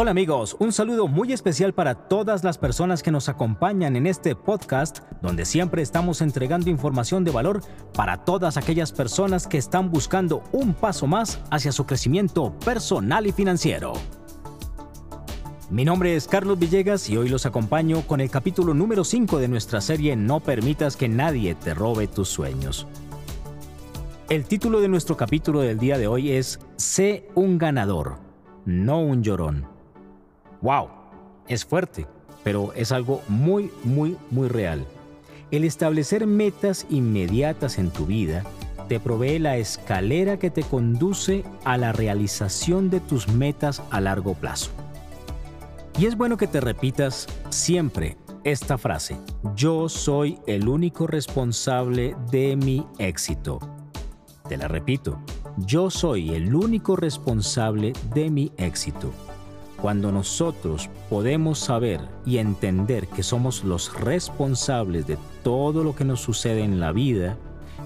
Hola amigos, un saludo muy especial para todas las personas que nos acompañan en este podcast donde siempre estamos entregando información de valor para todas aquellas personas que están buscando un paso más hacia su crecimiento personal y financiero. Mi nombre es Carlos Villegas y hoy los acompaño con el capítulo número 5 de nuestra serie No permitas que nadie te robe tus sueños. El título de nuestro capítulo del día de hoy es Sé un ganador, no un llorón. ¡Wow! Es fuerte, pero es algo muy, muy, muy real. El establecer metas inmediatas en tu vida te provee la escalera que te conduce a la realización de tus metas a largo plazo. Y es bueno que te repitas siempre esta frase, yo soy el único responsable de mi éxito. Te la repito, yo soy el único responsable de mi éxito. Cuando nosotros podemos saber y entender que somos los responsables de todo lo que nos sucede en la vida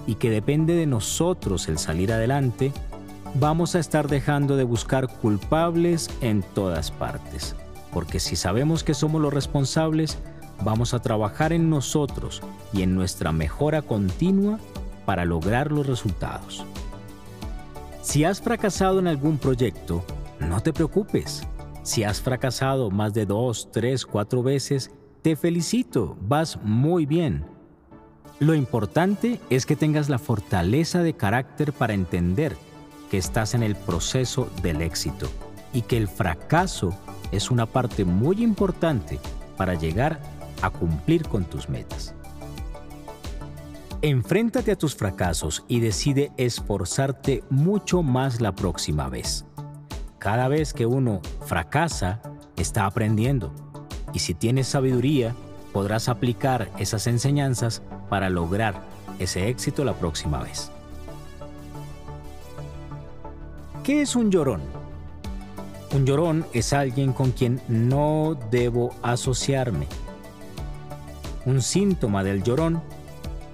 y que depende de nosotros el salir adelante, vamos a estar dejando de buscar culpables en todas partes. Porque si sabemos que somos los responsables, vamos a trabajar en nosotros y en nuestra mejora continua para lograr los resultados. Si has fracasado en algún proyecto, no te preocupes. Si has fracasado más de dos, tres, cuatro veces, te felicito, vas muy bien. Lo importante es que tengas la fortaleza de carácter para entender que estás en el proceso del éxito y que el fracaso es una parte muy importante para llegar a cumplir con tus metas. Enfréntate a tus fracasos y decide esforzarte mucho más la próxima vez. Cada vez que uno fracasa, está aprendiendo. Y si tienes sabiduría, podrás aplicar esas enseñanzas para lograr ese éxito la próxima vez. ¿Qué es un llorón? Un llorón es alguien con quien no debo asociarme. Un síntoma del llorón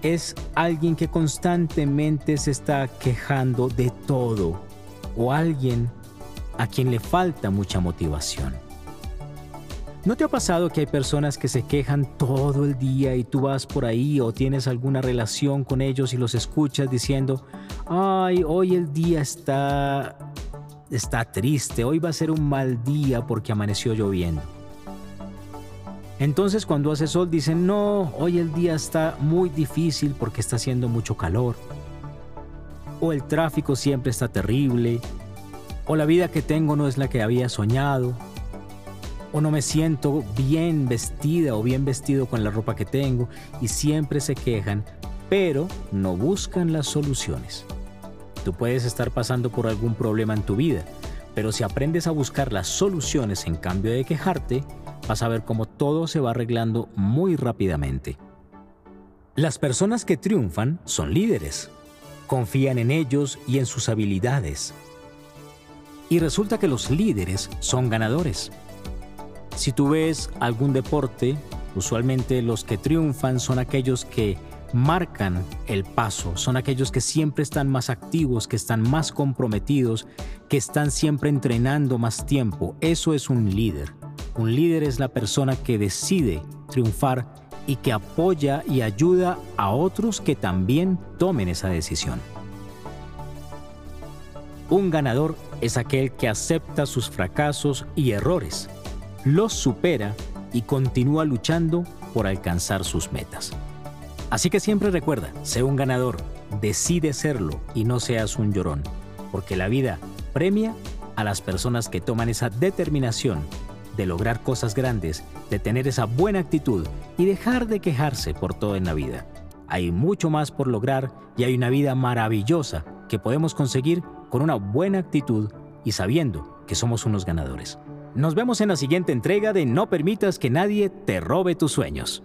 es alguien que constantemente se está quejando de todo o alguien a quien le falta mucha motivación. ¿No te ha pasado que hay personas que se quejan todo el día y tú vas por ahí o tienes alguna relación con ellos y los escuchas diciendo, ay, hoy el día está, está triste, hoy va a ser un mal día porque amaneció lloviendo? Entonces cuando hace sol dicen, no, hoy el día está muy difícil porque está haciendo mucho calor. O el tráfico siempre está terrible, o la vida que tengo no es la que había soñado, o no me siento bien vestida o bien vestido con la ropa que tengo y siempre se quejan, pero no buscan las soluciones. Tú puedes estar pasando por algún problema en tu vida, pero si aprendes a buscar las soluciones en cambio de quejarte, vas a ver cómo todo se va arreglando muy rápidamente. Las personas que triunfan son líderes. Confían en ellos y en sus habilidades y resulta que los líderes son ganadores. Si tú ves algún deporte, usualmente los que triunfan son aquellos que marcan el paso, son aquellos que siempre están más activos, que están más comprometidos, que están siempre entrenando más tiempo. Eso es un líder. Un líder es la persona que decide triunfar y que apoya y ayuda a otros que también tomen esa decisión. Un ganador es aquel que acepta sus fracasos y errores, los supera y continúa luchando por alcanzar sus metas. Así que siempre recuerda, sé un ganador, decide serlo y no seas un llorón, porque la vida premia a las personas que toman esa determinación de lograr cosas grandes, de tener esa buena actitud y dejar de quejarse por todo en la vida. Hay mucho más por lograr y hay una vida maravillosa que podemos conseguir con una buena actitud y sabiendo que somos unos ganadores. Nos vemos en la siguiente entrega de No permitas que nadie te robe tus sueños.